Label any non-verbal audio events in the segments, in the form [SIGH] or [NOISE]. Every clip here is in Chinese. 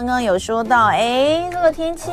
刚刚有说到，哎，这个天气，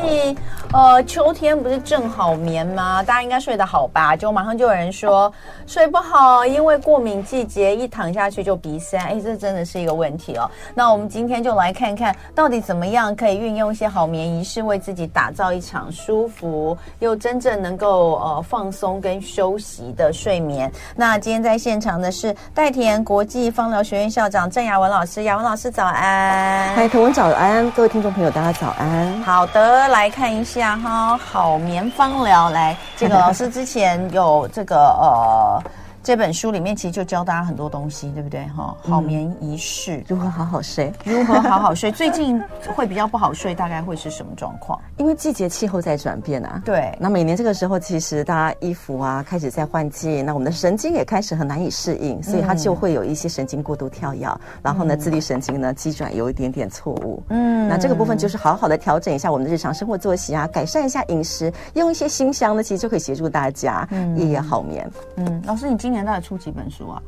呃，秋天不是正好眠吗？大家应该睡得好吧？就马上就有人说睡不好，因为过敏季节，一躺下去就鼻塞。哎，这真的是一个问题哦。那我们今天就来看看到底怎么样可以运用一些好眠仪式，为自己打造一场舒服又真正能够呃放松跟休息的睡眠。那今天在现场的是代田国际芳疗学院校长郑雅文老师，雅文老师早安。嗨，同文早安，各位听众朋友，大家早安。好的，来看一下哈，好眠芳疗，来，这个老师之前有这个呃。这本书里面其实就教大家很多东西，对不对？哈，好眠仪式，如何好好睡，[LAUGHS] 如何好好睡。最近 [LAUGHS] 会比较不好睡，大概会是什么状况？因为季节气候在转变啊。对。那每年这个时候，其实大家衣服啊开始在换季，那我们的神经也开始很难以适应，所以它就会有一些神经过度跳跃，嗯、然后呢，自律神经呢机转有一点点错误。嗯。那这个部分就是好好的调整一下我们的日常生活作息啊，改善一下饮食，用一些新香呢，其实就可以协助大家夜夜好眠。嗯，老师，你今年大概出几本书啊？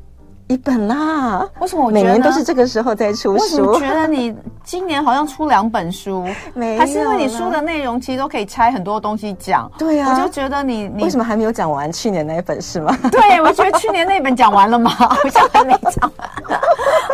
一本啦。为什么我每年都是这个时候在出书？我觉得你今年好像出两本书，[LAUGHS] 没还是因为你书的内容其实都可以拆很多东西讲。对呀、啊，我就觉得你你为什么还没有讲完去年那一本是吗？对，我觉得去年那本讲完了吗？[LAUGHS] 好像还没讲完。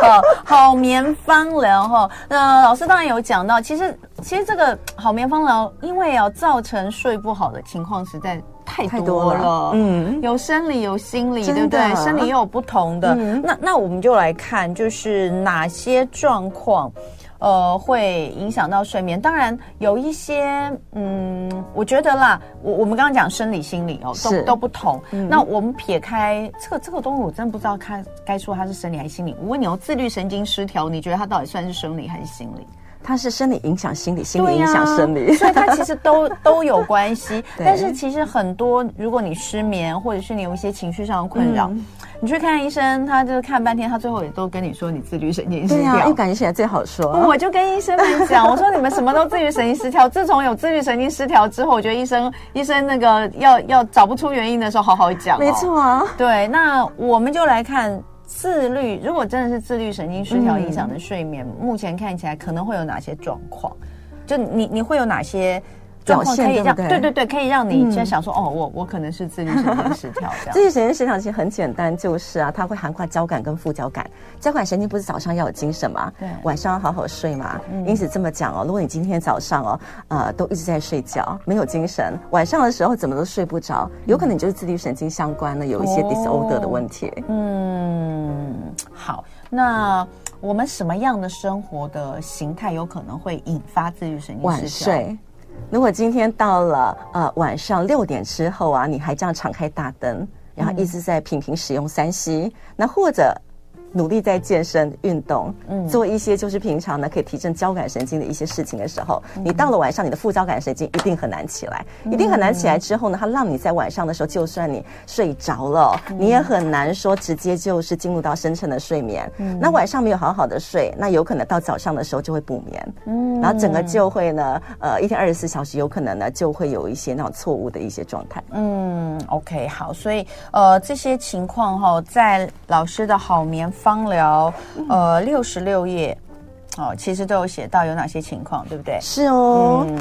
[LAUGHS] 好，好眠芳疗哈。那老师当然有讲到，其实其实这个好眠芳疗，因为要造成睡不好的情况实在。太多了，嗯，有生理有心理，对不对？生理又有不同的，嗯、那那我们就来看，就是哪些状况，呃，会影响到睡眠。当然有一些，嗯，我觉得啦，我我们刚刚讲生理心理哦，都都不同。嗯、那我们撇开这个这个东西，我真不知道看该说它是生理还是心理。我问你哦，自律神经失调，你觉得它到底算是生理还是心理？它是生理影响心理，心理影响生理，啊、[LAUGHS] 所以它其实都都有关系。[LAUGHS] 但是其实很多，如果你失眠，或者是你有一些情绪上的困扰，嗯、你去看医生，他就是看半天，他最后也都跟你说你自律神经失调。对啊，感觉起来最好说。我就跟医生们讲，我说你们什么都自律神经失调。自从有自律神经失调之后，我觉得医生医生那个要要找不出原因的时候，好好讲、哦。没错啊。对，那我们就来看。自律，如果真的是自律神经失调影响的睡眠，嗯、目前看起来可能会有哪些状况？就你你会有哪些？状况可以让对对对，可以让你现在想说哦，我我可能是自律神经失调这样。自律神经失调其实很简单，就是啊，它会涵盖交感跟副交感。交感神经不是早上要有精神嘛？对，晚上要好好睡嘛。因此这么讲哦，如果你今天早上哦，呃，都一直在睡觉，没有精神，晚上的时候怎么都睡不着，有可能就是自律神经相关的有一些 disorder 的问题。嗯，好，那我们什么样的生活的形态有可能会引发自律神经失调？晚睡。如果今天到了呃晚上六点之后啊，你还这样敞开大灯，然后一直在频频使用三 C，那或者。努力在健身运动，嗯，做一些就是平常呢可以提振交感神经的一些事情的时候，嗯、你到了晚上，你的副交感神经一定很难起来，嗯、一定很难起来。之后呢，它让你在晚上的时候，就算你睡着了，嗯、你也很难说直接就是进入到深层的睡眠。嗯，那晚上没有好好的睡，那有可能到早上的时候就会补眠。嗯，然后整个就会呢，呃，一天二十四小时有可能呢就会有一些那种错误的一些状态。嗯，OK，好，所以呃这些情况哈，在老师的好眠芳疗，呃，六十六页，哦，其实都有写到有哪些情况，对不对？是哦，嗯，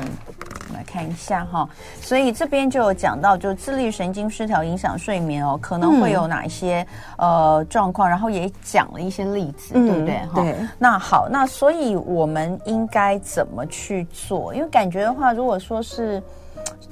来看一下哈，所以这边就有讲到，就自律神经失调影响睡眠哦，可能会有哪一些、嗯、呃状况，然后也讲了一些例子，嗯、对不对？哈，对。那好，那所以我们应该怎么去做？因为感觉的话，如果说是。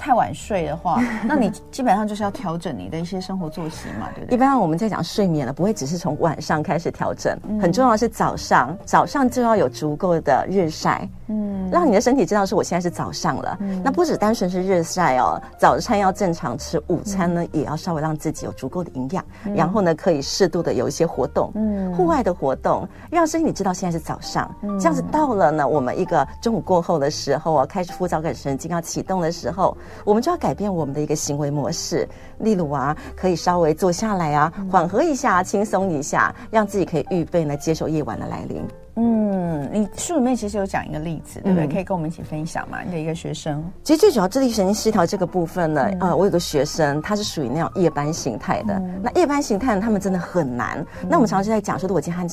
太晚睡的话，[LAUGHS] 那你基本上就是要调整你的一些生活作息嘛，对不对？一般我们在讲睡眠了，不会只是从晚上开始调整，嗯、很重要的是早上，早上就要有足够的日晒。嗯，让你的身体知道是我现在是早上了。嗯，那不只单纯是日晒哦，早餐要正常吃，午餐呢、嗯、也要稍微让自己有足够的营养，嗯、然后呢可以适度的有一些活动，嗯，户外的活动，让身体知道现在是早上。嗯，这样子到了呢，我们一个中午过后的时候啊，开始副交感神经要启动的时候，我们就要改变我们的一个行为模式，例如啊，可以稍微坐下来啊，缓和一下，轻松一下，让自己可以预备呢接受夜晚的来临。嗯，你书里面其实有讲一个例子，对不对？嗯、可以跟我们一起分享嘛？你的一个学生，其实最主要智力神经失调这个部分呢，嗯、呃，我有个学生，他是属于那种夜班形态的。嗯、那夜班形态呢，他们真的很难。嗯、那我们常常就在讲说，的，我今天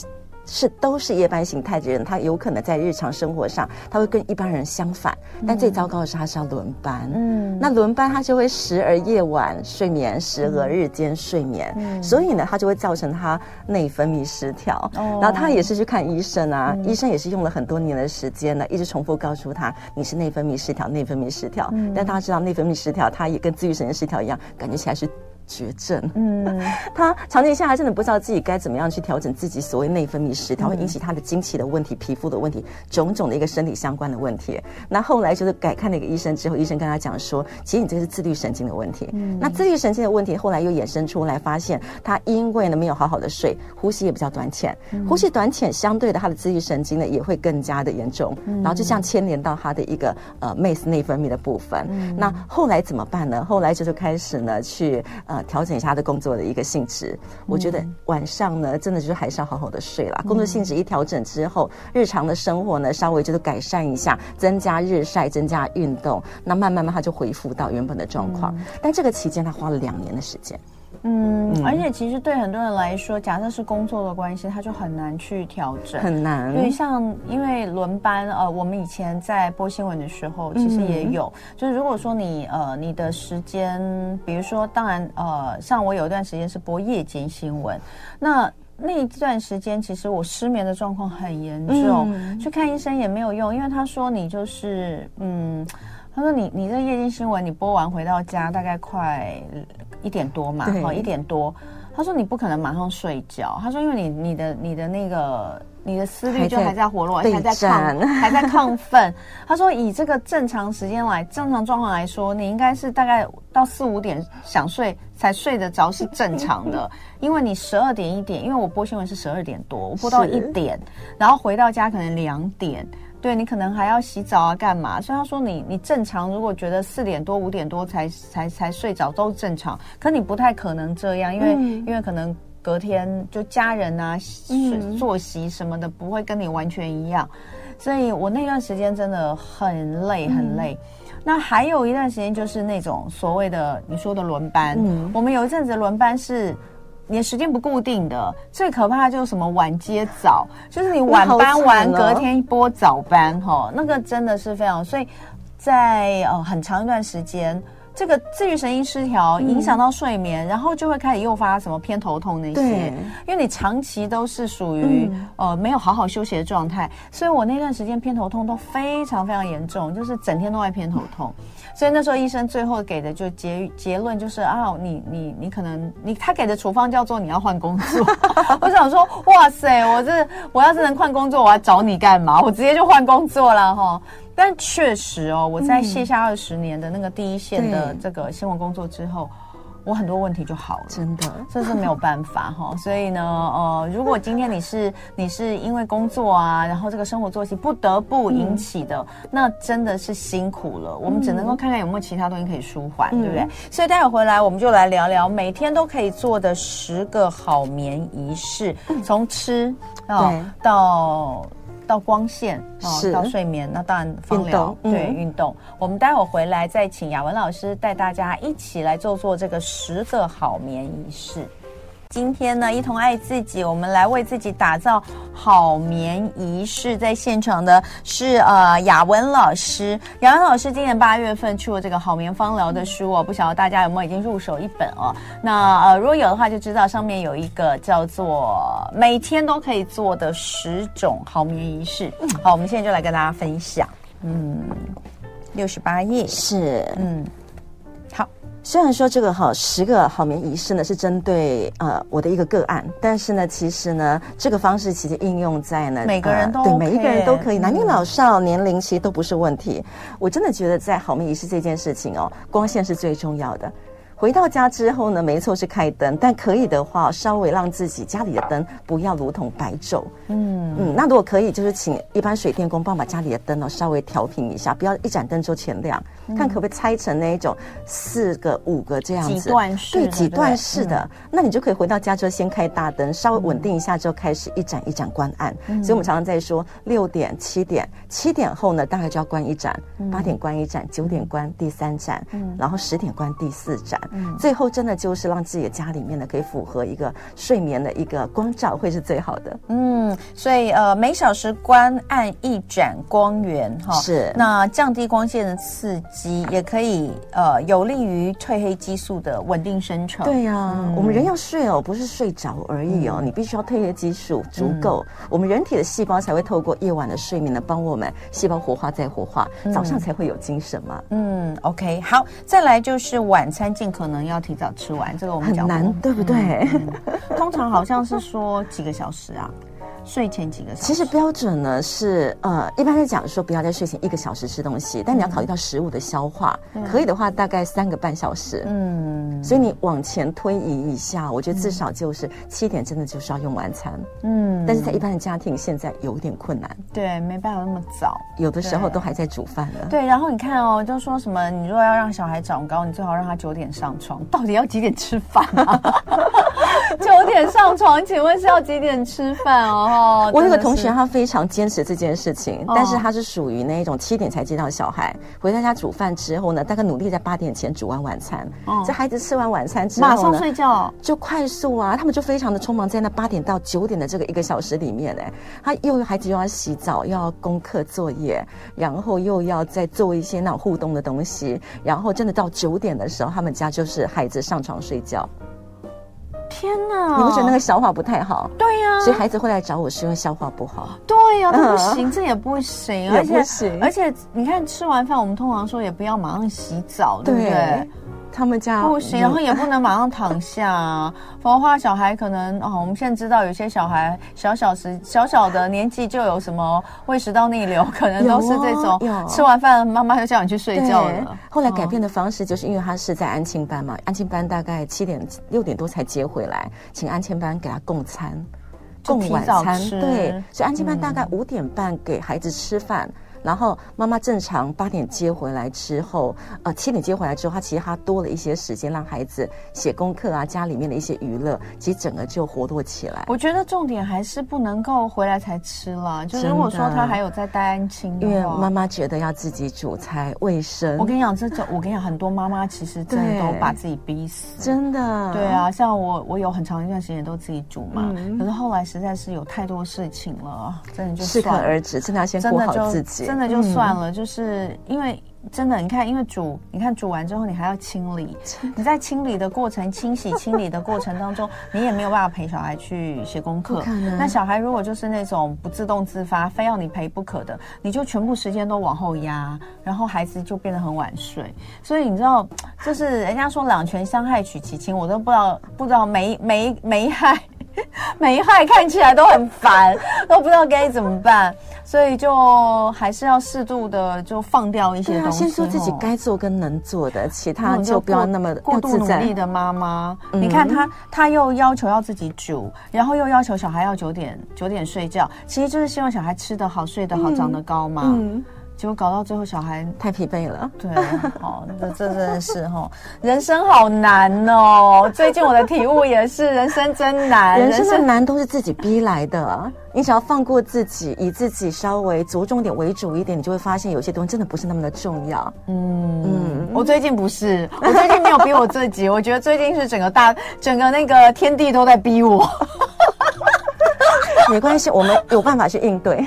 是都是夜班形态的人，他有可能在日常生活上他会跟一般人相反，但最糟糕的是他是要轮班，嗯，那轮班他就会时而夜晚睡眠，时而日间睡眠，嗯，所以呢，他就会造成他内分泌失调，哦，然后他也是去看医生啊，医生也是用了很多年的时间呢，一直重复告诉他你是内分泌失调，内分泌失调，嗯，但他知道内分泌失调，他也跟自愈神经失调一样，感觉起来是。绝症，嗯，[LAUGHS] 他长期下来真的不知道自己该怎么样去调整自己所谓内分泌失调，会引起他的经期的问题、皮肤的问题、种种的一个身体相关的问题。那后来就是改看了一个医生之后，医生跟他讲说，其实你这是自律神经的问题。嗯，那自律神经的问题后来又衍生出来，发现他因为呢没有好好的睡，呼吸也比较短浅，呼吸短浅相对的他的自律神经呢也会更加的严重，然后就这样牵连到他的一个呃 MES 内分泌的部分。那后来怎么办呢？后来就是开始呢去呃。调整一下他的工作的一个性质，我觉得晚上呢，真的就是还是要好好的睡啦。工作性质一调整之后，日常的生活呢，稍微就是改善一下，增加日晒，增加运动，那慢慢慢他就恢复到原本的状况。但这个期间他花了两年的时间。嗯，而且其实对很多人来说，假设是工作的关系，他就很难去调整，很难。对，像因为轮班，呃，我们以前在播新闻的时候，其实也有，嗯、就是如果说你呃你的时间，比如说，当然呃，像我有一段时间是播夜间新闻，那那一段时间其实我失眠的状况很严重，嗯、去看医生也没有用，因为他说你就是嗯。他说你：“你你这夜间新闻，你播完回到家大概快一点多嘛，好一点多。他说你不可能马上睡觉。他说因为你你的你的那个你的思虑就还在活络，还在亢还在亢奋。他说以这个正常时间来正常状况来说，你应该是大概到四五点想睡才睡得着是正常的。[LAUGHS] 因为你十二点一点，因为我播新闻是十二点多，我播到一点，然后回到家可能两点。”对，你可能还要洗澡啊，干嘛？所以他说你你正常，如果觉得四点多五点多才才才睡着都正常，可你不太可能这样，因为、嗯、因为可能隔天就家人啊，嗯、作息什么的不会跟你完全一样，所以我那段时间真的很累很累。嗯、那还有一段时间就是那种所谓的你说的轮班，嗯、我们有一阵子轮班是。你的时间不固定的，最可怕就是什么晚接早，就是你晚班完隔天一波早班，哈、哦，那个真的是非常，所以在呃很长一段时间。这个自律神经失调影响到睡眠，嗯、然后就会开始诱发什么偏头痛那些。对因为你长期都是属于、嗯、呃没有好好休息的状态，所以我那段时间偏头痛都非常非常严重，就是整天都在偏头痛。嗯、所以那时候医生最后给的就结结论就是啊，你你你可能你他给的处方叫做你要换工作。[LAUGHS] 我想说，哇塞，我这我要是能换工作，我要找你干嘛？我直接就换工作了哈。但确实哦，我在卸下二十年的那个第一线的这个新闻工作之后，我很多问题就好了，真的，这是没有办法哈。所以呢，呃，如果今天你是你是因为工作啊，然后这个生活作息不得不引起的，嗯、那真的是辛苦了。我们只能够看看有没有其他东西可以舒缓，嗯、对不对？所以待会回来我们就来聊聊每天都可以做的十个好眠仪式，从吃啊到。到光线哦到睡眠，那当然芳疗动对运动。我们待会儿回来再请雅文老师带大家一起来做做这个十个好眠仪式。今天呢，一同爱自己，我们来为自己打造好眠仪式。在现场的是呃雅文老师，雅文老师今年八月份出了这个好眠方疗的书哦，不晓得大家有没有已经入手一本哦？那呃如果有的话，就知道上面有一个叫做每天都可以做的十种好眠仪式。好，我们现在就来跟大家分享。嗯，六十八页是嗯。虽然说这个哈十个好眠仪式呢是针对呃我的一个个案，但是呢，其实呢这个方式其实应用在呢每个人都、OK 呃、对每一个人都可以，男女老少年龄其实都不是问题。我真的觉得在好眠仪式这件事情哦，光线是最重要的。回到家之后呢，没错是开灯，但可以的话，稍微让自己家里的灯不要如同白昼。嗯。嗯，那如果可以，就是请一般水电工帮我把家里的灯呢稍微调平一下，不要一盏灯就全亮，嗯、看可不可以拆成那一种四个、五个这样子，几段式，对，几段式的，嗯、那你就可以回到家之后先开大灯，稍微稳定一下之后开始一盏一盏关暗。嗯、所以我们常常在说六点、七点，七点后呢大概就要关一盏，八点关一盏，九点关第三盏，嗯、然后十点关第四盏。嗯，最后真的就是让自己的家里面呢，可以符合一个睡眠的一个光照，会是最好的。嗯，所以呃，每小时关按一盏光源哈，是。那降低光线的刺激，也可以呃有利于褪黑激素的稳定生成。对呀、啊嗯，我们人要睡哦，不是睡着而已哦，嗯、你必须要褪黑激素足够、嗯，我们人体的细胞才会透过夜晚的睡眠呢，帮我们细胞活化再活化，早上才会有精神嘛。嗯，OK，好，再来就是晚餐尽可能要提早吃完，这个我们讲很难，对不对？嗯嗯、通常好像是说几个小时啊。睡前几个小时，其实标准呢是呃，一般来讲说不要在睡前一个小时吃东西，但你要考虑到食物的消化，嗯、可以的话大概三个半小时。嗯，所以你往前推移一下，我觉得至少就是七点真的就是要用晚餐。嗯，但是在一般的家庭现在有点困难，对，没办法那么早，有的时候都还在煮饭呢。对，然后你看哦，就说什么，你如果要让小孩长高，你最好让他九点上床，[LAUGHS] 到底要几点吃饭啊？九点上床，请问是要几点吃饭哦？哦，我有个同学，他非常坚持这件事情，但是他是属于那一种七点才接到小孩，回到家煮饭之后呢，大概努力在八点前煮完晚餐。哦，这孩子吃完晚餐之后呢，马上睡觉，就快速啊，他们就非常的匆忙，在那八点到九点的这个一个小时里面，哎，他又孩子又要洗澡，又要功课作业，然后又要再做一些那种互动的东西，然后真的到九点的时候，他们家就是孩子上床睡觉。天哪！你不觉得那个消化不太好？对呀、啊，所以孩子会来找我是因为消化不好。对呀、啊，不行、嗯，这也不行，而且而且你看吃完饭，我们通常说也不要马上洗澡，对不对？对他们家不行，然后也不能马上躺下、[LAUGHS] 啊，否则的话小孩可能哦，我们现在知道有些小孩小小时小小的年纪就有什么胃食道逆流，可能都是这种。吃完饭妈妈就叫你去睡觉了。后来改变的方式就是因为他是在安亲班嘛，安亲班大概七点六点多才接回来，请安亲班给他供餐，供晚餐。对，所以安亲班大概五点半给孩子吃饭。嗯然后妈妈正常八点接回来之后，呃七点接回来之后，她其实她多了一些时间让孩子写功课啊，家里面的一些娱乐，其实整个就活络起来。我觉得重点还是不能够回来才吃了，就是如果说他还有在带安亲，因为妈妈觉得要自己煮才卫生。我跟你讲，这种我跟你讲，很多妈妈其实真的都把自己逼死，真的。对啊，像我我有很长一段时间都自己煮嘛，嗯，可是后来实在是有太多事情了，真的就适可而止，真的要先顾好自己。真的就算了，嗯、就是因为真的，你看，因为煮，你看煮完之后，你还要清理。你在清理的过程、清洗、清理的过程当中，你也没有办法陪小孩去写功课。那小孩如果就是那种不自动自发，非要你陪不可的，你就全部时间都往后压，然后孩子就变得很晚睡。所以你知道，就是人家说两全相害取其轻，我都不知道，不知道没没没害。[LAUGHS] 没害看起来都很烦，[LAUGHS] 都不知道该怎么办，所以就还是要适度的就放掉一些东西。先做自己该做跟能做的，其他就不要那么过度努力的妈妈。你看她，她又要求要自己煮，然后又要求小孩要九点九点睡觉，其实就是希望小孩吃得好、睡得好、长得高嘛。嗯结果搞到最后，小孩太疲惫了。对，好，这这真的是哈，人生好难哦。最近我的体悟也是，人生真难。人生的难都是自己逼来的。你只要放过自己，以自己稍微着重点为主一点，你就会发现有些东西真的不是那么的重要。嗯嗯，我最近不是，我最近没有逼我自己，我觉得最近是整个大整个那个天地都在逼我。[LAUGHS] 没关系，我们有办法去应对。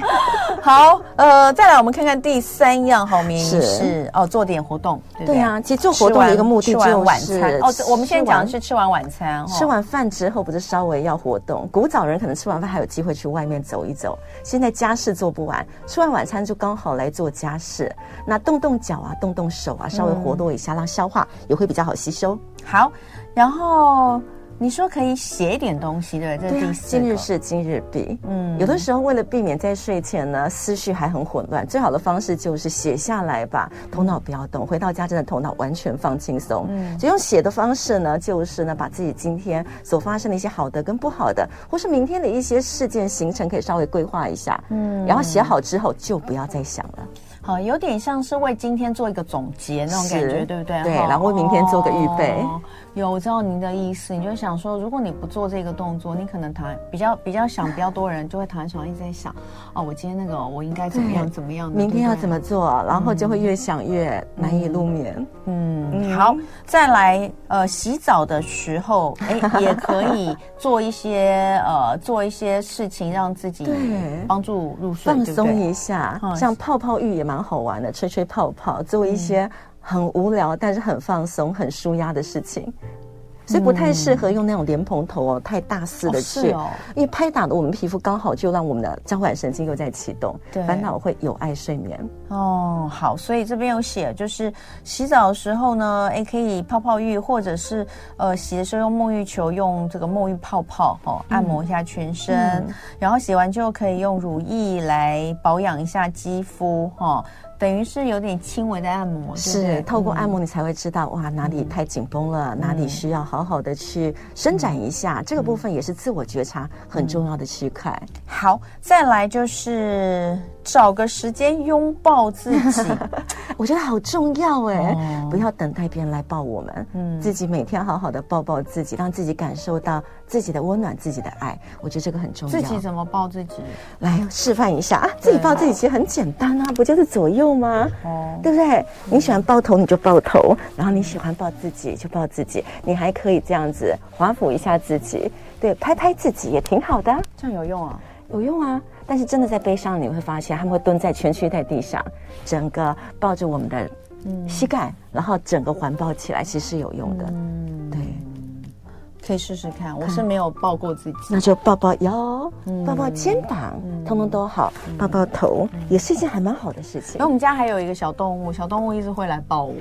好，呃，再来我们看看第三样好眠仪式哦，做点活动，对对啊，其实做活动的一个目的就是晚餐哦。我们现在讲的是吃完晚餐，吃完饭之后不是稍微要活动？古早人可能吃完饭还有机会去外面走一走，现在家事做不完，吃完晚餐就刚好来做家事，那动动脚啊，动动手啊，稍微活动一下，让消化也会比较好吸收。好，然后。你说可以写一点东西，对不对？这是第四个。今日事今日毕。嗯，有的时候为了避免在睡前呢思绪还很混乱，最好的方式就是写下来吧，头脑不要动，回到家真的头脑完全放轻松。嗯，就用写的方式呢，就是呢把自己今天所发生的一些好的跟不好的，或是明天的一些事件行程，可以稍微规划一下。嗯，然后写好之后就不要再想了。好，有点像是为今天做一个总结那种感觉，对不对？对，然后为明天做个预备。哦有，我知道您的意思，你就想说，如果你不做这个动作，你可能躺比较比较想比较多人就会躺在床上一直在想，哦，我今天那个我应该怎么样怎么样，明天要怎么做，然后就会越想越难以入眠。嗯，嗯。好，再来，呃，洗澡的时候，[LAUGHS] 哎，也可以做一些呃做一些事情，让自己帮助入睡，放松一下，像泡泡浴也蛮好玩的，吹吹泡泡，做一些。很无聊，但是很放松、很舒压的事情，所以不太适合用那种莲蓬头哦，太大肆的去，哦哦、因为拍打的我们皮肤刚好就让我们的交感神经又在启动，对，烦恼会有碍睡眠。哦，好，所以这边有写，就是洗澡的时候呢，哎可以泡泡浴，或者是呃洗的时候用沐浴球，用这个沐浴泡泡哦按摩一下全身，然后洗完之后可以用乳液来保养一下肌肤哈。哦等于是有点轻微的按摩，是对对？透过按摩你才会知道、嗯、哇哪里太紧绷了，嗯、哪里需要好好的去伸展一下。嗯、这个部分也是自我觉察很重要的区块。嗯、好，再来就是找个时间拥抱自己，[LAUGHS] 我觉得好重要哎！哦、不要等待别人来抱我们，嗯，自己每天好好的抱抱自己，让自己感受到自己的温暖、自己的爱。我觉得这个很重要。自己怎么抱自己？来示范一下啊！自己抱自己其实很简单啊，不就是左右？吗？哦，对不对？你喜欢抱头你就抱头，然后你喜欢抱自己就抱自己，你还可以这样子环抚一下自己，对，拍拍自己也挺好的。这样有用啊？有用啊！但是真的在悲伤，你会发现他们会蹲在蜷曲在地上，整个抱着我们的膝盖，嗯、然后整个环抱起来，其实是有用的。嗯，对。可以试试看，我是没有抱过自己，那就抱抱腰，抱抱肩膀，通通都好，抱抱头也是一件还蛮好的事情。那我们家还有一个小动物，小动物一直会来抱我。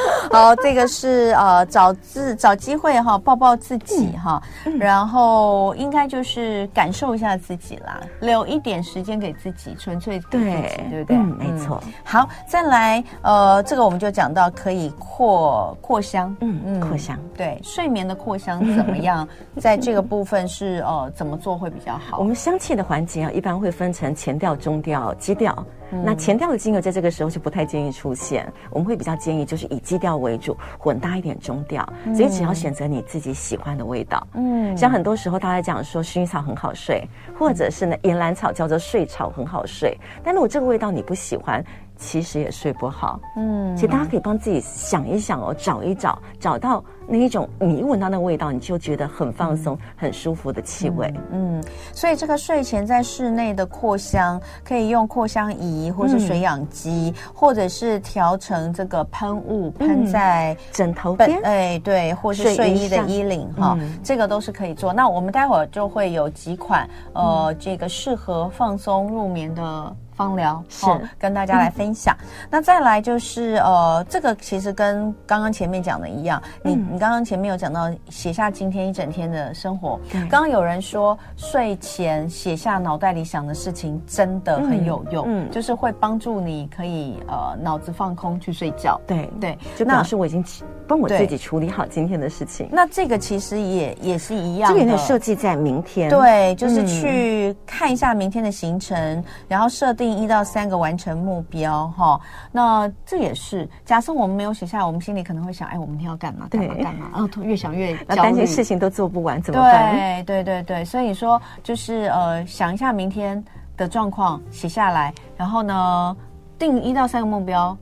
[LAUGHS] 好，这个是呃找自找机会哈，抱抱自己哈，然后应该就是感受一下自己啦，留一点时间给自己，纯粹给自己，对不对？没错。好，再来呃，这个我们就讲到可以扩扩香，嗯嗯，扩香。对，睡眠的扩香怎么样？[LAUGHS] 在这个部分是呃怎么做会比较好？我们香气的环节啊，一般会分成前调、中调、基调。嗯、那前调的金额在这个时候就不太建议出现，我们会比较建议就是以基调为主，混搭一点中调。嗯、所以只要选择你自己喜欢的味道。嗯，像很多时候大家讲说薰衣草很好睡，或者是呢岩兰草叫做睡草很好睡，但如果这个味道你不喜欢。其实也睡不好，嗯，其实大家可以帮自己想一想哦，找一找，找到那一种你一闻到那个味道，你就觉得很放松、嗯、很舒服的气味，嗯，所以这个睡前在室内的扩香，可以用扩香仪，或是水氧机，嗯、或者是调成这个喷雾，喷在枕头边，哎，对，或是睡衣的衣领哈，嗯、这个都是可以做。那我们待会儿就会有几款呃，嗯、这个适合放松入眠的。芳疗是、哦、跟大家来分享，嗯、那再来就是呃，这个其实跟刚刚前面讲的一样，你、嗯、你刚刚前面有讲到写下今天一整天的生活，刚刚有人说睡前写下脑袋里想的事情真的很有用，嗯，嗯就是会帮助你可以呃脑子放空去睡觉，对对，就表示我已经帮我自己处理好今天的事情。那这个其实也也是一样的，这个有点设计在明天，对，就是去看一下明天的行程，嗯、然后设定。一到三个完成目标哈，那这也是假设我们没有写下来，我们心里可能会想，哎，我明天要干嘛？干嘛？干嘛？然后越想越担心事情都做不完怎么办？对对对对，所以说就是呃，想一下明天的状况，写下来，然后呢，定一到三个目标。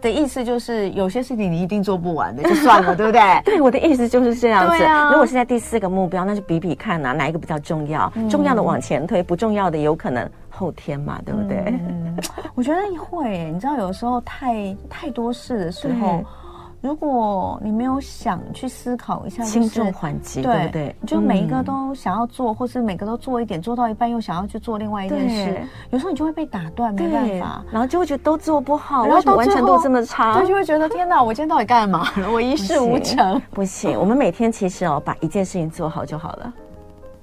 的意思就是有些事情你一定做不完的，就算了，对不对？[LAUGHS] 对，我的意思就是这样子。啊，如果是在第四个目标，那就比比看啊，哪一个比较重要？嗯、重要的往前推，不重要的有可能后天嘛，对不对？嗯、[LAUGHS] 我觉得会，你知道，有时候太太多事的时候。如果你没有想去思考一下，轻重缓急，对不对？就每一个都想要做，或是每个都做一点，做到一半又想要去做另外一件事，有时候你就会被打断，没办法，然后就会觉得都做不好，然后完成度这么差，就会觉得天哪，我今天到底干嘛了？我一事无成。不行，我们每天其实哦，把一件事情做好就好了。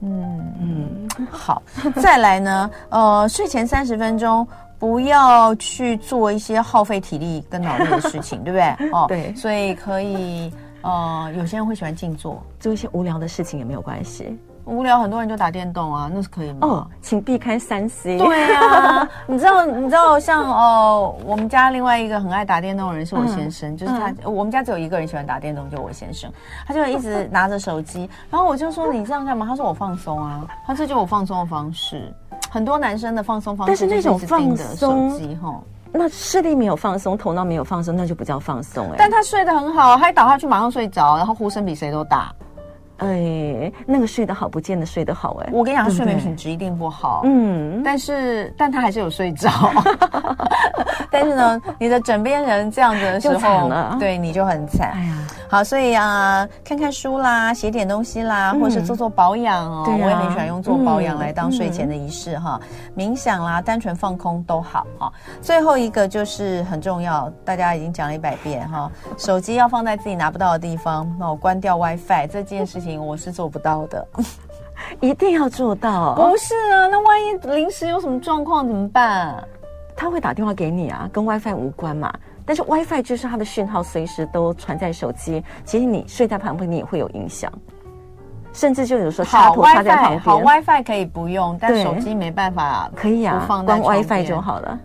嗯嗯，好，再来呢，呃，睡前三十分钟。不要去做一些耗费体力跟脑力的事情，[LAUGHS] 对不对？哦，对，所以可以，呃，有些人会喜欢静坐，做一些无聊的事情也没有关系。无聊，很多人就打电动啊，那是可以吗？哦，请避开三 C。对啊，[LAUGHS] 你知道，你知道，像哦，我们家另外一个很爱打电动的人是我先生，嗯、就是他、嗯，我们家只有一个人喜欢打电动，就我先生，他就一直拿着手机，然后我就说你这样干嘛？他说我放松啊，他这就是我放松的方式。很多男生的放松方式，但是那种放松哈。那视力没有放松，头脑没有放松，那就不叫放松哎、欸。但他睡得很好，他一倒下去马上睡着，然后呼声比谁都大。哎，那个睡得好，不见得睡得好哎、欸。我跟你讲，他睡眠品质一定不好。嗯，但是但他还是有睡着。[LAUGHS] 但是呢，你的枕边人这样子的时候，对你就很惨。哎呀，好，所以啊，看看书啦，写点东西啦，嗯、或是做做保养哦。我也很喜欢用做保养来当睡前的仪式哈。冥想啦，单纯放空都好哈。最后一个就是很重要，大家已经讲了一百遍哈，手机要放在自己拿不到的地方，那我关掉 WiFi 这件事情。我是做不到的，[LAUGHS] 一定要做到。不是啊，那万一临时有什么状况怎么办？他会打电话给你啊，跟 WiFi 无关嘛。但是 WiFi 就是它的讯号随时都传在手机，其实你睡在旁边你也会有影响，甚至就有时候插头插在旁边。好 WiFi 可以不用，但手机没办法，可以啊，放关 WiFi 就好了。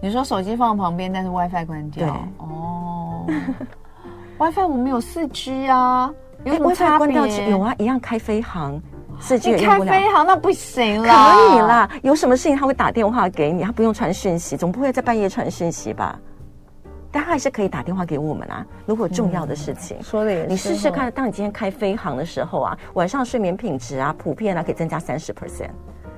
你说手机放旁边，但是 WiFi 关掉，哦，[LAUGHS] WiFi 我们有四 G 啊。有什么差别？有啊，一样开飞航，四 G 也开飞航那不行了。可以啦，有什么事情他会打电话给你，他不用传讯息，总不会在半夜传讯息吧？但他还是可以打电话给我们啊。如果重要的事情，嗯、说的也是，你试试看，当你今天开飞航的时候啊，晚上睡眠品质啊，普遍啊可以增加三十 percent。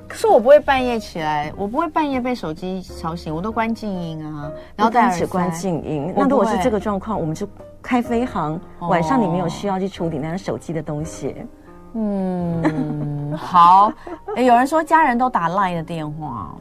可是我不会半夜起来，我不会半夜被手机吵醒，我都关静音啊，然后戴耳塞，关静音。那如果是这个状况，我们就开飞航，晚上你没有需要去处理那个手机的东西。嗯，好。欸，有人说家人都打 LINE 的电话。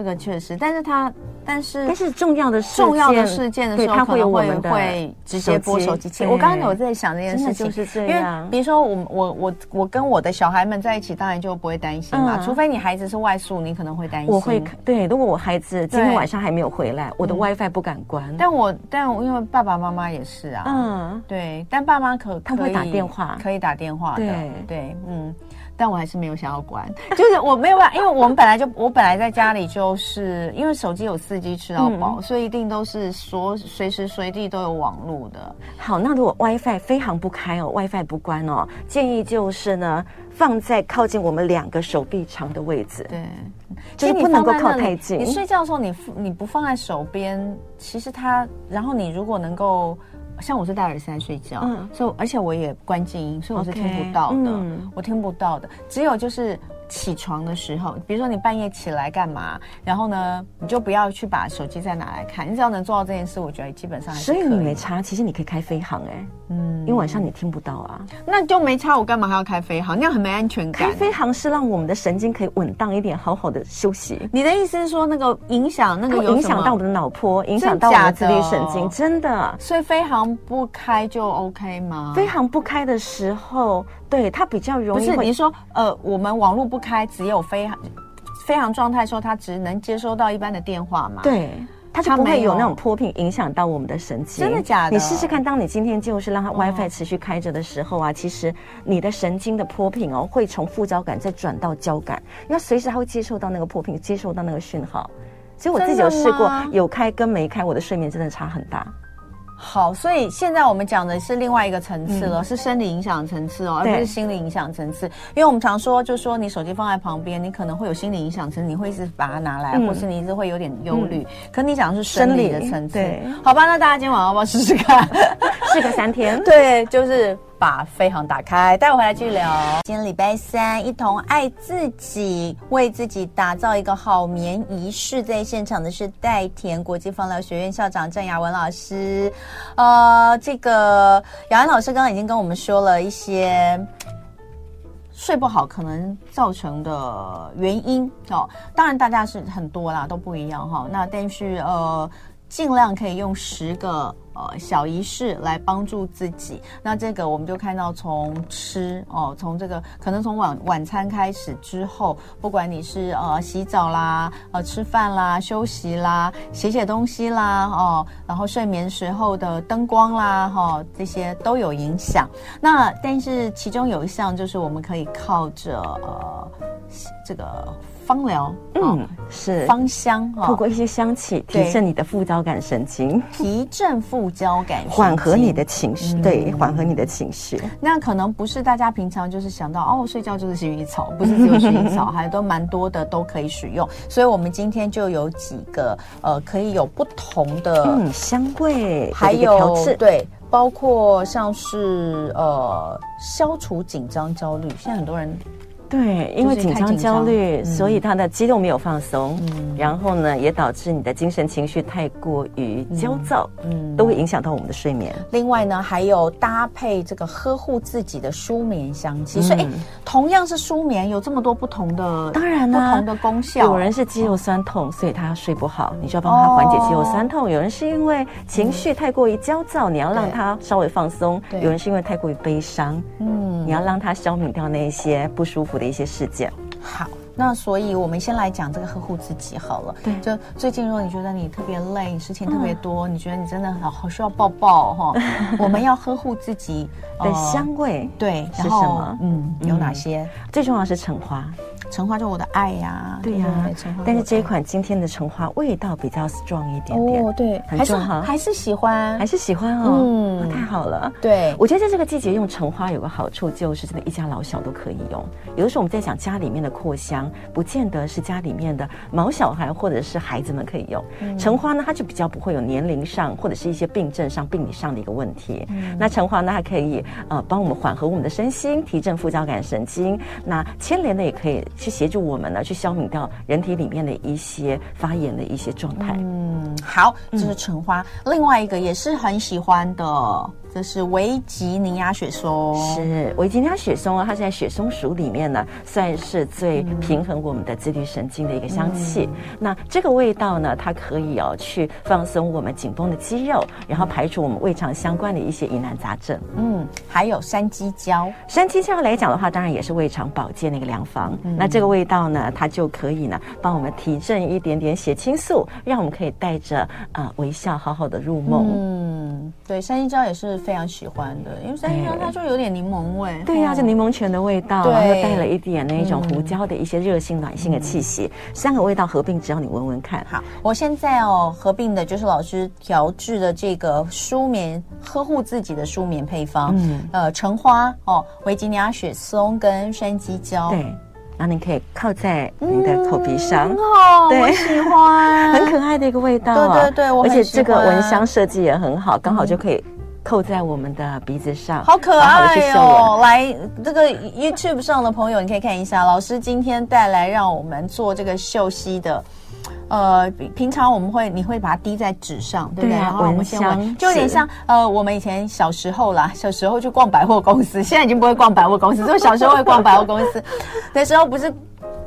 这个确实，但是他，但是但是重要的重要的事件的时候，他会会会直接拨手机。我刚刚有在想这件事情，就是这样。因为比如说我我我我跟我的小孩们在一起，当然就不会担心嘛。除非你孩子是外宿，你可能会担心。我会对，如果我孩子今天晚上还没有回来，我的 WiFi 不敢关。但我但我因为爸爸妈妈也是啊，嗯，对，但爸妈可他会打电话，可以打电话的，对对，嗯。但我还是没有想要关，就是我没有办法，因为我们本来就我本来在家里就是因为手机有四 G 吃到饱，嗯，所以一定都是说随时随地都有网络的。好，那如果 WiFi 非常不开哦，WiFi 不关哦，建议就是呢放在靠近我们两个手臂长的位置，对，就是不能够靠太近。你睡觉的时候你你不放在手边，其实它，然后你如果能够。像我是戴耳塞睡觉，嗯，所以而且我也关静音，所以我是听不到的，okay, 嗯，我听不到的，只有就是。起床的时候，比如说你半夜起来干嘛，然后呢，你就不要去把手机再拿来看。你只要能做到这件事，我觉得基本上。所以你没差，其实你可以开飞航哎、欸，嗯，因为晚上你听不到啊，那就没差。我干嘛还要开飞航？那样很没安全感。开飞航是让我们的神经可以稳当一点，好好的休息。你的意思是说，那个影响那个有影响到我们的脑波，影响到我们的自律神经，真的。所以飞航不开就 OK 吗？飞航不开的时候。对，它比较容易。不是你说，呃，我们网络不开，只有飞航飞航状态，说它只能接收到一般的电话嘛？对，它就不会有那种波频影响到我们的神经。真的假的？你试试看，当你今天就是让它 WiFi 持续开着的时候啊，哦、其实你的神经的波频哦，会从副交感再转到交感，因为随时它会接受到那个波频，接受到那个讯号。所以我自己有试过，有开跟没开，我的睡眠真的差很大。好，所以现在我们讲的是另外一个层次了，嗯、是生理影响层次哦，而不是心理影响层次。因为我们常说，就说你手机放在旁边，你可能会有心理影响层次，你会一直把它拿来，嗯、或是你一直会有点忧虑。嗯、可你讲的是生理的层次，对，好吧？那大家今天晚上要不要试试看？[LAUGHS] 试个三天，对，就是。把飞航打开，待会回来继续聊。今天礼拜三，一同爱自己，为自己打造一个好眠仪式。在现场的是代田国际芳疗学院校长郑雅文老师。呃，这个雅文老师刚刚已经跟我们说了一些睡不好可能造成的原因哦。当然，大家是很多啦，都不一样哈。那但是呃，尽量可以用十个。呃小仪式来帮助自己。那这个我们就看到从吃哦，从这个可能从晚晚餐开始之后，不管你是呃洗澡啦、呃吃饭啦、休息啦、写写东西啦哦，然后睡眠时候的灯光啦哈、哦，这些都有影响。那但是其中有一项就是我们可以靠着呃这个。芳疗，嗯，是芳香，透过一些香气提振你的副交感神经，提振副交感，缓和你的情绪，嗯、对，缓和你的情绪。那可能不是大家平常就是想到哦，睡觉就是薰衣草，不是只有薰衣草，[LAUGHS] 还都蛮多的都可以使用。所以我们今天就有几个呃，可以有不同的嗯香味，还有对，包括像是呃消除紧张焦虑，现在很多人。对，因为紧张焦虑，所以他的肌肉没有放松，嗯，然后呢，也导致你的精神情绪太过于焦躁，嗯，都会影响到我们的睡眠。另外呢，还有搭配这个呵护自己的舒眠香气，所以同样是舒眠，有这么多不同的，当然呢，不同的功效。有人是肌肉酸痛，所以他睡不好，你就要帮他缓解肌肉酸痛；有人是因为情绪太过于焦躁，你要让他稍微放松；有人是因为太过于悲伤，嗯，你要让他消弭掉那些不舒服的一些事件。好，那所以我们先来讲这个呵护自己好了。对，就最近如果你觉得你特别累，事情特别多，嗯、你觉得你真的好好需要抱抱哈，[LAUGHS] 我们要呵护自己的香味。呃、对，是什么？嗯，有哪些？最重要是橙花。橙花就是我的爱呀，对呀。但是这一款今天的橙花味道比较 strong 一点点哦，对，还是好，还是喜欢，还是喜欢哦，嗯，太好了。对，我觉得在这个季节用橙花有个好处，就是真的一家老小都可以用。有的时候我们在讲家里面的扩香，不见得是家里面的毛小孩或者是孩子们可以用。橙花呢，它就比较不会有年龄上或者是一些病症上、病理上的一个问题。那橙花呢，还可以呃帮我们缓和我们的身心，提振副交感神经。那牵连呢，也可以。去协助我们呢，去消弭掉人体里面的一些发炎的一些状态。嗯，好，这是橙花。嗯、另外一个也是很喜欢的。这是维吉尼亚雪松，是维吉尼亚雪松啊，它是在雪松属里面呢，算是最平衡我们的自律神经的一个香气。嗯、那这个味道呢，它可以哦去放松我们紧绷的肌肉，然后排除我们胃肠相关的一些疑难杂症。嗯，还有山鸡椒，山鸡椒来讲的话，当然也是胃肠保健的一个良方。嗯、那这个味道呢，它就可以呢帮我们提振一点点血清素，让我们可以带着啊、呃、微笑好好的入梦。嗯，对，山鸡椒也是。非常喜欢的，因为山鸡椒它就有点柠檬味，对呀，就柠檬泉的味道，然后带了一点那种胡椒的一些热性暖性的气息，三个味道合并，只要你闻闻看。好，我现在哦合并的就是老师调制的这个舒眠呵护自己的舒眠配方，嗯，呃，橙花哦，维吉尼亚雪松跟山鸡椒，对，然后你可以靠在你的口鼻上，很好，对，我喜欢，[LAUGHS] 很可爱的一个味道，对对对，而且这个蚊香设计也很好，刚好就可以。扣在我们的鼻子上，好可爱哦！来，这个 YouTube 上的朋友，你可以看一下，老师今天带来让我们做这个嗅吸的。呃，平常我们会，你会把它滴在纸上，对不对？然后我们先闻，就有点像呃，我们以前小时候啦，小时候去逛百货公司，[LAUGHS] 现在已经不会逛百货公司，就小时候会逛百货公司，[LAUGHS] 那时候不是。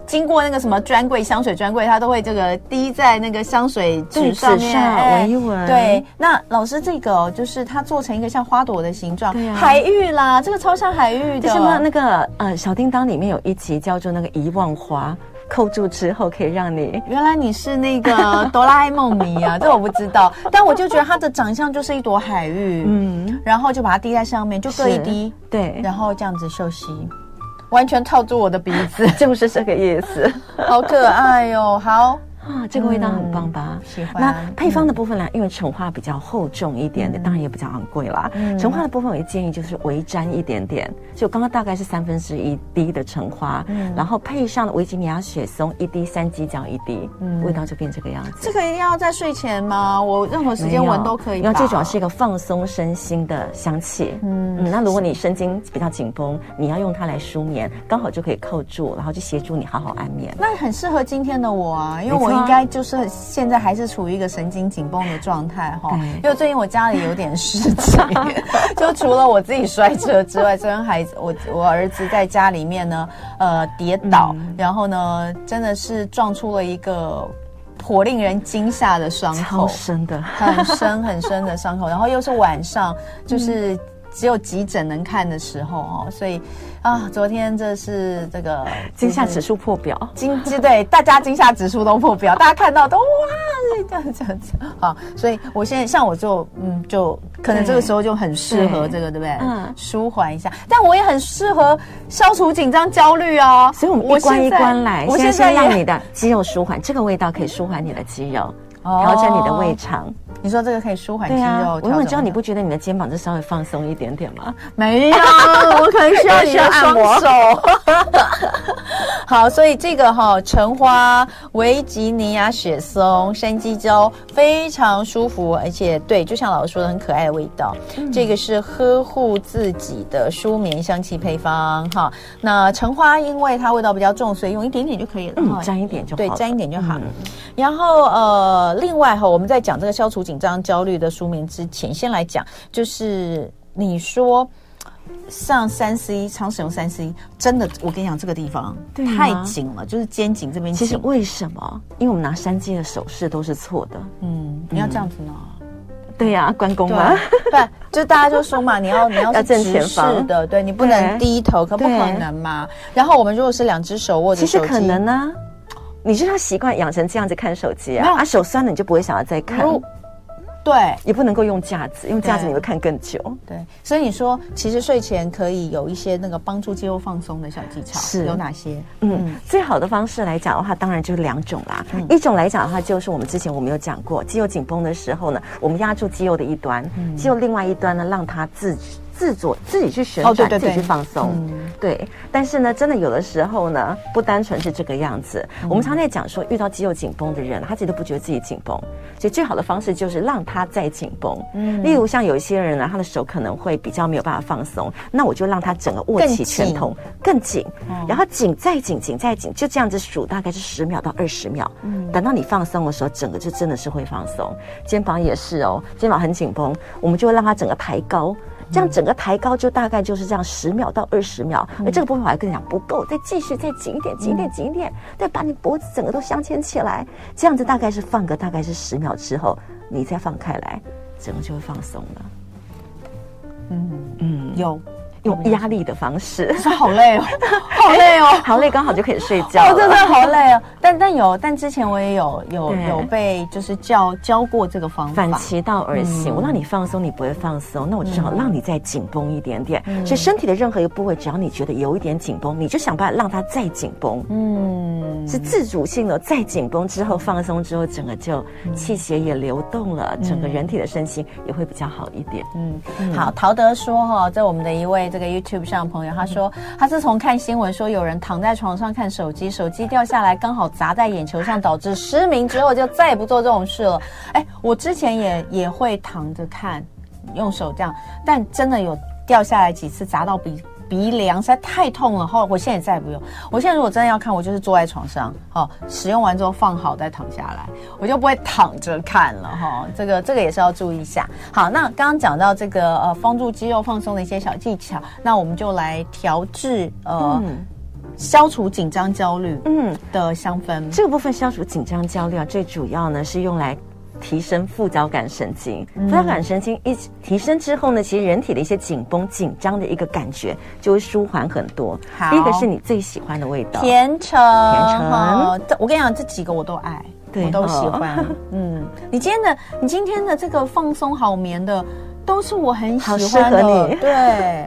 经过那个什么专柜，香水专柜，它都会这个滴在那个香水纸上面闻一闻。对，那老师这个哦就是它做成一个像花朵的形状，对啊，海芋啦，这个超像海芋的。就是那那个呃小叮当里面有一集叫做那个遗忘花，扣住之后可以让你。[LAUGHS] 原来你是那个哆啦 A 梦迷啊？这我不知道，[LAUGHS] 但我就觉得它的长相就是一朵海芋，嗯，然后就把它滴在上面，就各一滴，对，然后这样子嗅吸。完全套住我的鼻子，[LAUGHS] 就是这个意思，好可爱哟、哦！好。啊，这个味道很棒吧？喜欢。那配方的部分呢？因为橙花比较厚重一点点，当然也比较昂贵啦。橙花的部分，我建议就是微沾一点点，就刚刚大概是三分之一滴的橙花，然后配上维吉尼亚雪松一滴，三鸡椒一滴，味道就变这个样子。这个一定要在睡前吗？我任何时间闻都可以。因为最主要是一个放松身心的香气。嗯，那如果你神经比较紧绷，你要用它来舒眠，刚好就可以扣住，然后就协助你好好安眠。那很适合今天的我啊，因为我。应该就是现在还是处于一个神经紧绷的状态哈，因为最近我家里有点事情，[LAUGHS] 就除了我自己摔车之外，这跟孩子，我我儿子在家里面呢，呃，跌倒，然后呢，真的是撞出了一个颇令人惊吓的伤口，超深的，很深很深的伤口，然后又是晚上，就是只有急诊能看的时候哦，所以。啊，昨天这是这个 [LAUGHS] 惊吓指数破表，惊对大家惊吓指数都破表，大家看到都哇，这样这样子啊，所以我现在像我就嗯，就可能这个时候就很适合这个，对，不对？嗯，舒缓一下，但我也很适合消除紧张焦虑哦，所以我们一关一关来，我现在让你的肌肉舒缓，这个味道可以舒缓你的肌肉，调整你的胃肠。哦你说这个可以舒缓肌肉？啊、我问知道你不觉得你的肩膀就稍微放松一点点吗？没有，我可能需要你的 [LAUGHS] 双手。[LAUGHS] 好，所以这个哈、哦、橙花、维吉尼亚雪松、山鸡椒非常舒服，而且对，就像老师说的，很可爱的味道。嗯、这个是呵护自己的舒眠香气配方哈。那橙花因为它味道比较重，所以用一点点就可以了。嗯，沾一点就好。对，沾一点就好。嗯、然后呃，另外哈，我们在讲这个消除紧张焦虑的书名之前，先来讲，就是你说上三 C 常使用三 C，真的，我跟你讲，这个地方太紧了，就是肩颈这边。其实为什么？因为我们拿三 C 的手势都是错的。嗯，你要这样子呢？对呀，关公嘛。对，就大家就说嘛，你要 [LAUGHS] 你要正前方的，对，你不能低头，可不可能嘛？然后我们如果是两只手握着手机，其实可能呢。你是要习惯养成这样子看手机啊，啊手酸了你就不会想要再看。对，也不能够用架子，用架子你会看更久。对，所以你说，其实睡前可以有一些那个帮助肌肉放松的小技巧，是有哪些？嗯，嗯最好的方式来讲的话，当然就是两种啦。嗯、一种来讲的话，就是我们之前我们有讲过，肌肉紧绷的时候呢，我们压住肌肉的一端，嗯、肌肉另外一端呢，让它自自主自己去旋转，哦、对对对自己去放松。嗯、对，但是呢，真的有的时候呢，不单纯是这个样子。嗯、我们常在讲说，遇到肌肉紧绷的人，他自己都不觉得自己紧绷，所以最好的方式就是让他再紧绷。嗯，例如像有一些人呢，他的手可能会比较没有办法放松，那我就让他整个握起拳头更紧，更紧，然后紧再紧，紧再紧，就这样子数，大概是十秒到二十秒。嗯，等到你放松的时候，整个就真的是会放松。肩膀也是哦，肩膀很紧绷，我们就会让他整个抬高。这样整个抬高就大概就是这样十秒到二十秒，而这个部分我还跟你讲不够，再继续再紧一点，紧一点，紧一点，再，把你脖子整个都镶嵌起来，这样子大概是放个大概是十秒之后，你再放开来，整个就会放松了。嗯嗯，有。用压力的方式，是好累哦，[LAUGHS] 好累哦，好累，刚好就可以睡觉。哦，真的好累哦。但但有，但之前我也有有有被就是教教过这个方法，反其道而行。我让你放松，你不会放松，那我就只好让你再紧绷一点点。所以身体的任何一个部位，只要你觉得有一点紧绷，你就想办法让它再紧绷。嗯，是自主性的，再紧绷之后放松之后，整个就气血也流动了，整个人体的身心也会比较好一点。嗯，好，陶德说哈，在我们的一位。这个 YouTube 上的朋友，他说他自从看新闻说有人躺在床上看手机，手机掉下来刚好砸在眼球上，导致失明之后就再也不做这种事了。哎，我之前也也会躺着看，用手这样，但真的有掉下来几次，砸到鼻。鼻梁实在太痛了，后我现在也再也不用。我现在如果真的要看，我就是坐在床上，好，使用完之后放好再躺下来，我就不会躺着看了哈。这个这个也是要注意一下。好，那刚刚讲到这个呃，帮助肌肉放松的一些小技巧，那我们就来调制呃，嗯、消除紧张焦虑嗯的香氛。嗯、这个部分消除紧张焦虑啊，最主要呢是用来。提升副交感神经，副交感神经一提升之后呢，其实人体的一些紧绷、紧张的一个感觉就会舒缓很多。好，第一个是你最喜欢的味道，甜橙。甜橙，我跟你讲，这几个我都爱，我都喜欢。[LAUGHS] 嗯，你今天的你今天的这个放松好眠的，都是我很喜欢的，[LAUGHS] 对。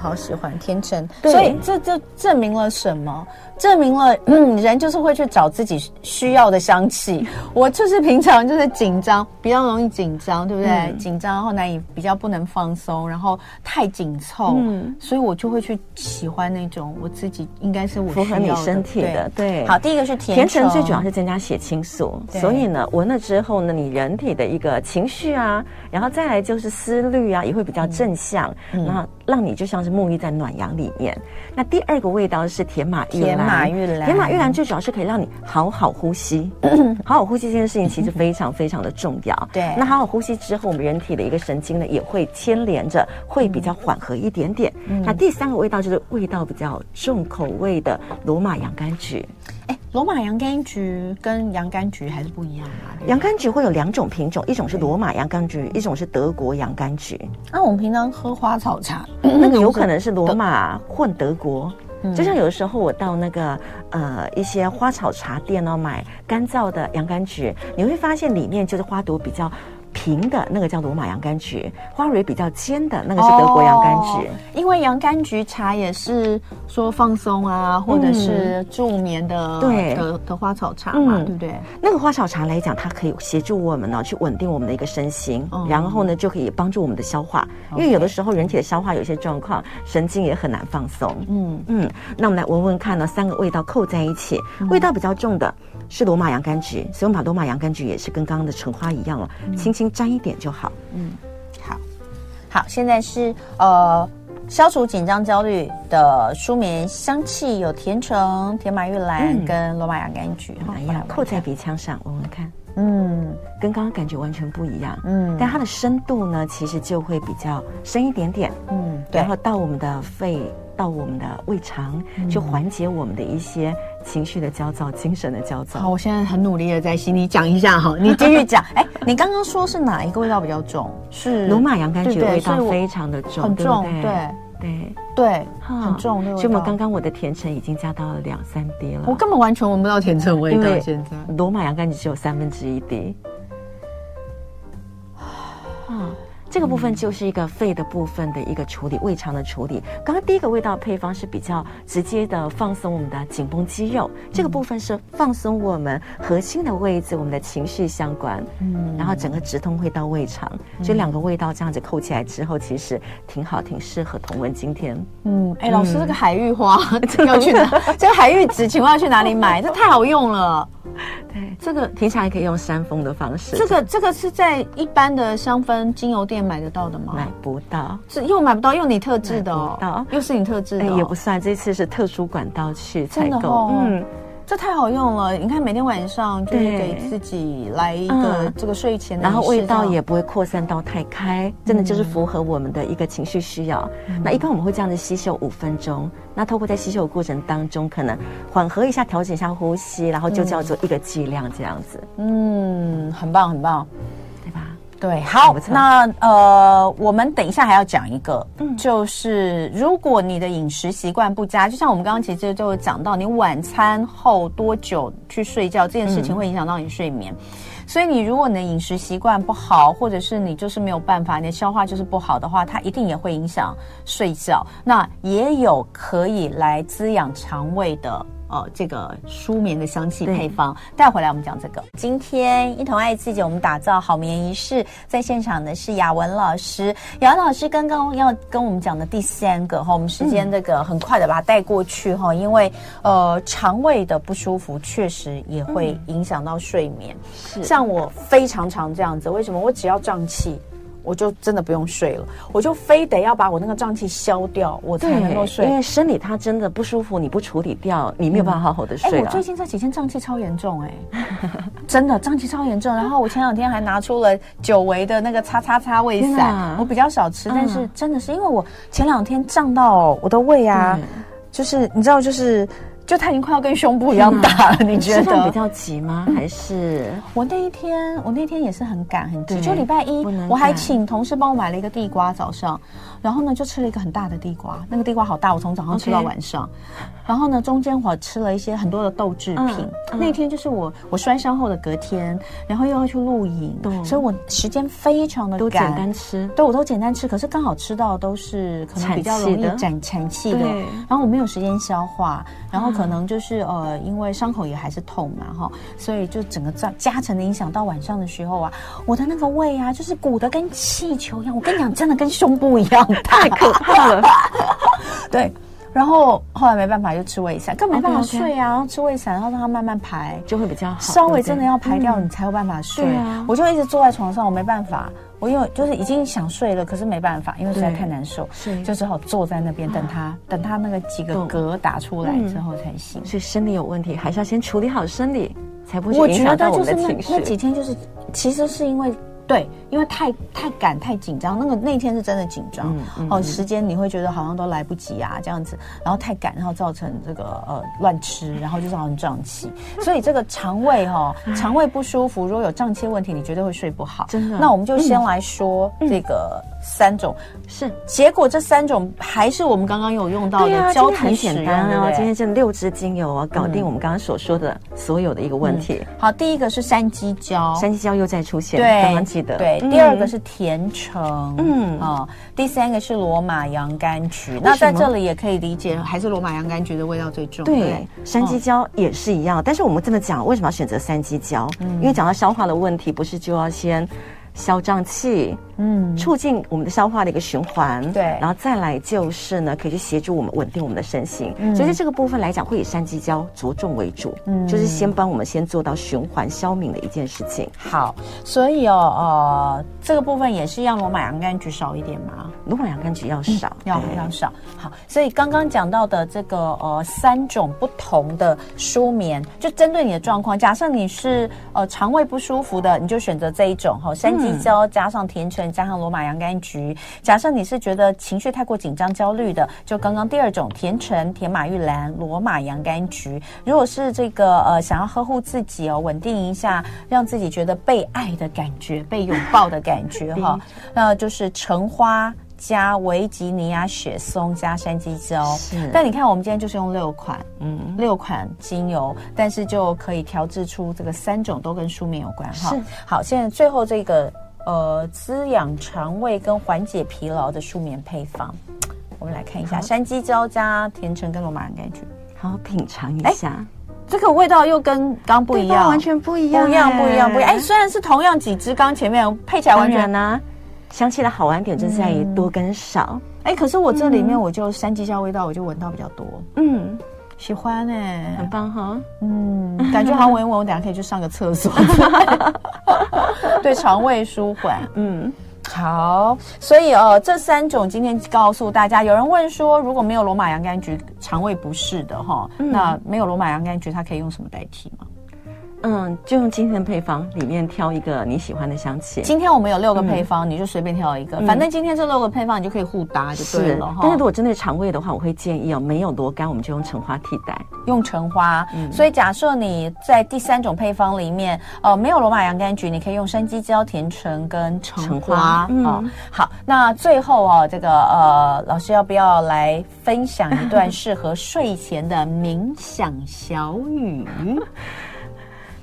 好喜欢甜橙，所以这就证明了什么？证明了，嗯，人就是会去找自己需要的香气。[LAUGHS] 我就是平常就是紧张，比较容易紧张，对不对？嗯、紧张然后难以比较不能放松，然后太紧凑，嗯，所以我就会去喜欢那种我自己应该是我符合你身体的。对，对好，第一个是甜橙，甜橙最主要是增加血清素，所以呢，闻了之后呢，你人体的一个情绪啊，然后再来就是思虑啊，也会比较正向，嗯、那让你就像是沐浴在暖阳里面。那第二个味道是甜马郁兰。马玉兰，甜马玉兰最主要是可以让你好好呼吸，[LAUGHS] 好好呼吸这件事情其实非常非常的重要。对，那好好呼吸之后，我们人体的一个神经呢也会牵连着，会比较缓和一点点。那第三个味道就是味道比较重口味的罗马洋甘菊。哎罗马洋甘菊跟洋甘菊还是不一样啊？洋甘菊会有两种品种，一种是罗马洋甘菊，一种是德国洋甘菊。那、啊、我们平常喝花草茶，那个有可能是罗马混德国。就像有的时候我到那个呃一些花草茶店哦，买干燥的洋甘菊，你会发现里面就是花朵比较。平的那个叫罗马洋甘菊，花蕊比较尖的那个是德国洋甘菊。哦，因为洋甘菊茶也是说放松啊，或者是助眠的，嗯、对。的的花草茶嘛，嗯、对不对？那个花草茶来讲，它可以协助我们呢去稳定我们的一个身心，嗯、然后呢就可以帮助我们的消化，因为有的时候人体的消化有些状况，神经也很难放松。嗯。嗯，那我们来闻闻看呢，三个味道扣在一起，嗯、味道比较重的是罗马洋甘菊，所以我们把罗马洋甘菊也是跟刚刚的橙花一样了，轻、轻轻。沾一点就好。嗯，好，好，现在是呃，消除紧张焦虑的舒眠香气，有甜橙、甜马玉兰跟罗马洋甘菊。哎呀，扣在鼻腔上闻闻看，嗯，跟刚刚感觉完全不一样。嗯，但它的深度呢，其实就会比较深一点点。嗯，对，然后到我们的肺。到我们的胃肠，就缓解我们的一些情绪的焦躁、精神的焦躁。好，我现在很努力的在心里讲一下哈，你继续讲。[LAUGHS] 哎，你刚刚说是哪一个味道比较重？是罗马洋甘菊的味道非常的重，很重，对对对，很重。所以我们刚刚我的甜橙已经加到了两三滴了，我根本完全闻不到甜橙味道。现在罗马洋甘菊只有三分之一滴。这个部分就是一个肺的部分的一个处理，胃肠的处理。刚刚第一个味道配方是比较直接的放松我们的紧绷肌肉，这个部分是放松我们核心的位置，我们的情绪相关。嗯，然后整个直通会到胃肠，就两个味道这样子扣起来之后，其实挺好，挺适合同文今天。嗯，哎，老师，这个海芋花 [LAUGHS] 要去哪？这个海芋籽，请问要去哪里买？这太好用了。[LAUGHS] 对，这个平常也可以用扇风的方式。这个这个是在一般的香氛精油店买得到的吗？买不到，是又买不到，又你特制的哦，到又是你特制的，也不算，这次是特殊管道去采购。哦、嗯。这太好用了！你看，每天晚上就是给自己来一个这个睡前的，然后味道也不会扩散到太开，真的就是符合我们的一个情绪需要。那一般我们会这样子吸嗅五分钟，那透过在吸嗅的过程当中，可能缓和一下、调整一下呼吸，然后就叫做一个剂量这样子。嗯，很棒，很棒。对，好，那呃，我们等一下还要讲一个，嗯，就是如果你的饮食习惯不佳，就像我们刚刚其实就讲到，你晚餐后多久去睡觉这件事情会影响到你睡眠，嗯、所以你如果你的饮食习惯不好，或者是你就是没有办法，你的消化就是不好的话，它一定也会影响睡觉。那也有可以来滋养肠胃的。哦，这个舒眠的香气配方，带回来我们讲这个。今天一同爱自己，我们打造好眠仪式，在现场的是雅文老师。雅文老师刚刚要跟我们讲的第三个哈，我们时间这个很快的把它带过去哈，因为呃肠胃的不舒服确实也会影响到睡眠。是，像我非常常这样子，为什么？我只要胀气。我就真的不用睡了，我就非得要把我那个胀气消掉，我才能够睡。因为生理它真的不舒服，你不处理掉，你没有办法好好的睡。哎、嗯，我最近这几天胀气超严重、欸，哎，[LAUGHS] 真的胀气超严重。然后我前两天还拿出了久违的那个叉叉叉胃散，啊、我比较少吃，但是真的是因为我前两天胀到我的胃啊，嗯、就是你知道就是。就它已经快要跟胸部一样大了，[LAUGHS] 你觉得？比较急吗？还是 [LAUGHS] 我那一天，我那天也是很赶很急。就礼拜一，我还请同事帮我买了一个地瓜，早上，然后呢就吃了一个很大的地瓜，那个地瓜好大，我从早上吃到晚上。然后呢中间我吃了一些很多的豆制品。那天就是我我摔伤后的隔天，然后又要去露营，所以我时间非常的赶。都简单吃，对，我都简单吃，可是刚好吃到都是可能比较容易产产气的，然后我没有时间消化，然后。可能就是呃，因为伤口也还是痛嘛，哈，所以就整个加加成的影响，到晚上的时候啊，我的那个胃啊，就是鼓的跟气球一样。我跟你讲，真的跟胸部一样大，太可怕了。[LAUGHS] 对，然后后来没办法，就吃胃散，更没办法睡啊。吃胃散，然后让它慢慢排，就会比较好。稍微真的要排掉，你才有办法睡。对啊，我就一直坐在床上，我没办法。我因为就是已经想睡了，可是没办法，因为实在太难受，就只好坐在那边等他，等他那个几个嗝打出来之后才行。所以生理有问题，还是要先处理好生理，才不会影响到我们的情绪。那几天就是，其实是因为对，因为太太赶太紧张，那个那天是真的紧张、嗯嗯、哦，时间你会觉得好像都来不及啊，这样子，然后太赶，然后造成这个呃乱吃，然后就造成胀气，所以这个肠胃哈、哦，肠胃不舒服，如果有胀气问题，你绝对会睡不好。真的，那我们就先来说这个三种，是、嗯、结果这三种还是我们刚刚有用到的交替使用，很简单啊，今天这六支精油啊，搞定我们刚刚所说的所有的一个问题。嗯、好，第一个是山鸡椒，山鸡椒又再出现，对。记得对，第二个是甜橙，嗯啊、哦，第三个是罗马洋甘菊。那在这里也可以理解，还是罗马洋甘菊的味道最重。对，山鸡椒也是一样。哦、但是我们这么讲，为什么要选择山鸡椒？嗯、因为讲到消化的问题，不是就要先。消胀气，嗯，促进我们的消化的一个循环，对，然后再来就是呢，可以去协助我们稳定我们的身心。嗯，所以在这个部分来讲，会以山鸡椒着重为主，嗯，就是先帮我们先做到循环消敏的一件事情。好，所以哦，呃，这个部分也是要罗马洋甘菊少一点嘛？罗马洋甘菊要少，嗯、要要少。好，所以刚刚讲到的这个呃三种不同的舒眠，就针对你的状况，假设你是呃肠胃不舒服的，你就选择这一种哈、哦，山。鸡椒加上甜橙，加上罗马洋甘菊。假设你是觉得情绪太过紧张、焦虑的，就刚刚第二种甜橙、甜马玉兰、罗马洋甘菊。如果是这个呃想要呵护自己哦，稳定一下，让自己觉得被爱的感觉、被拥抱的感觉哈，那就是橙花加维吉尼亚雪松加山鸡椒。是。但你看，我们今天就是用六款，嗯，六款精油，但是就可以调制出这个三种都跟舒眠有关哈。是。好，现在最后这个。呃，滋养肠胃跟缓解疲劳的睡眠配方，我们来看一下：山鸡椒加甜橙跟罗马洋甘菊，好品尝一下。这个味道又跟刚不一样，完全不一样，不一样，不一样，不一样。哎，虽然是同样几支，刚前面配起来完全呢，香气的好玩点就在于多跟少。哎，可是我这里面我就山鸡椒味道我就闻到比较多，嗯。喜欢哎、欸，很棒哈，嗯，感觉好像闻一闻，我等下可以去上个厕所，[LAUGHS] 对肠胃舒缓，嗯，好，所以呃，这三种今天告诉大家，有人问说，如果没有罗马洋甘菊，肠胃不适的哈，嗯、那没有罗马洋甘菊，它可以用什么代替吗？嗯，就用今天的配方里面挑一个你喜欢的香气。今天我们有六个配方，嗯、你就随便挑一个。嗯、反正今天这六个配方你就可以互搭就对了。哈，但是如果针对肠胃的话，我会建议哦，没有罗甘，我们就用橙花替代。用橙花。嗯。所以假设你在第三种配方里面，呃，没有罗马洋甘菊，你可以用山鸡椒、甜橙跟橙花。嗯、哦。好，那最后哦，这个呃，老师要不要来分享一段适合睡前的冥想小语？[LAUGHS]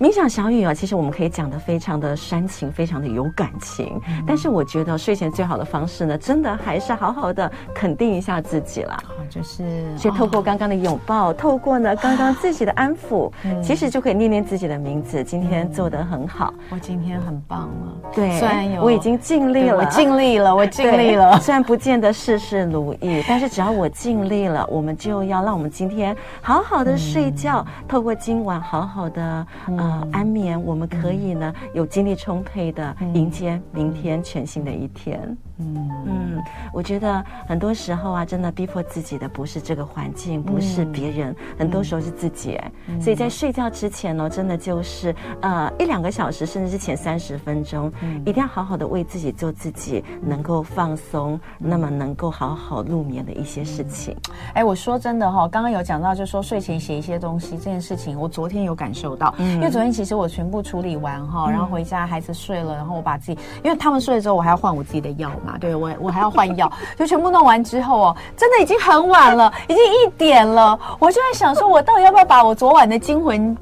冥想小语啊，其实我们可以讲的非常的煽情，非常的有感情。嗯、但是我觉得睡前最好的方式呢，真的还是好好的肯定一下自己啦。就是，所以透过刚刚的拥抱，哦、透过呢刚刚自己的安抚，嗯、其实就可以念念自己的名字。今天做得很好，我今天很棒了。对，虽然有我已经尽力了，我尽力了，我尽力了。虽然不见得事事如意，[LAUGHS] 但是只要我尽力了，我们就要让我们今天好好的睡觉，嗯、透过今晚好好的、嗯呃、安眠，我们可以呢、嗯、有精力充沛的迎接明天全新的一天。嗯。嗯，我觉得很多时候啊，真的逼迫自己的不是这个环境，不是别人，嗯、很多时候是自己。嗯、所以在睡觉之前呢，真的就是呃一两个小时，甚至是前三十分钟，嗯、一定要好好的为自己做自己能够放松，嗯、那么能够好好入眠的一些事情。哎、嗯，我说真的哈、哦，刚刚有讲到，就说睡前写一些东西这件事情，我昨天有感受到，嗯、因为昨天其实我全部处理完哈，然后回家孩子睡了，然后我把自己，因为他们睡了之后，我还要换我自己的药嘛。对我，我还要换药，就全部弄完之后哦，真的已经很晚了，已经一点了。我就在想说，我到底要不要把我昨晚的惊魂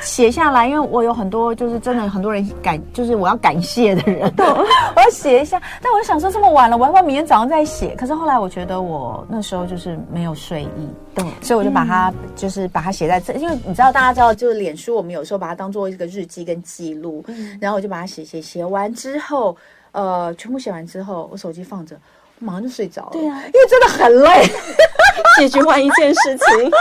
写下来？因为我有很多，就是真的很多人感，就是我要感谢的人，对，[LAUGHS] 我要写一下。但我就想说，这么晚了，我要不要明天早上再写？可是后来我觉得我那时候就是没有睡意，对，所以我就把它就是把它写在这，因为你知道，大家知道，就是脸书，我们有时候把它当做一个日记跟记录，然后我就把它写写写完之后。呃，全部写完之后，我手机放着，我马上就睡着了。对啊，因为真的很累，[LAUGHS] 解决完一件事情。[LAUGHS]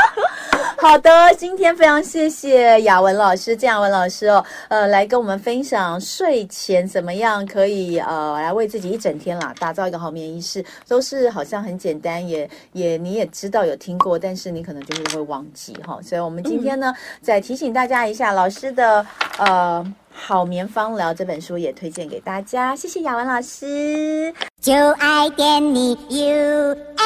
好的，今天非常谢谢雅文老师，郑雅文老师哦，呃，来跟我们分享睡前怎么样可以呃来为自己一整天啦打造一个好眠仪式，都是好像很简单，也也你也知道有听过，但是你可能就是会忘记哈、哦。所以我们今天呢，嗯、再提醒大家一下，老师的呃。好眠芳疗》这本书也推荐给大家。谢谢雅文老师，就爱点你 UFO。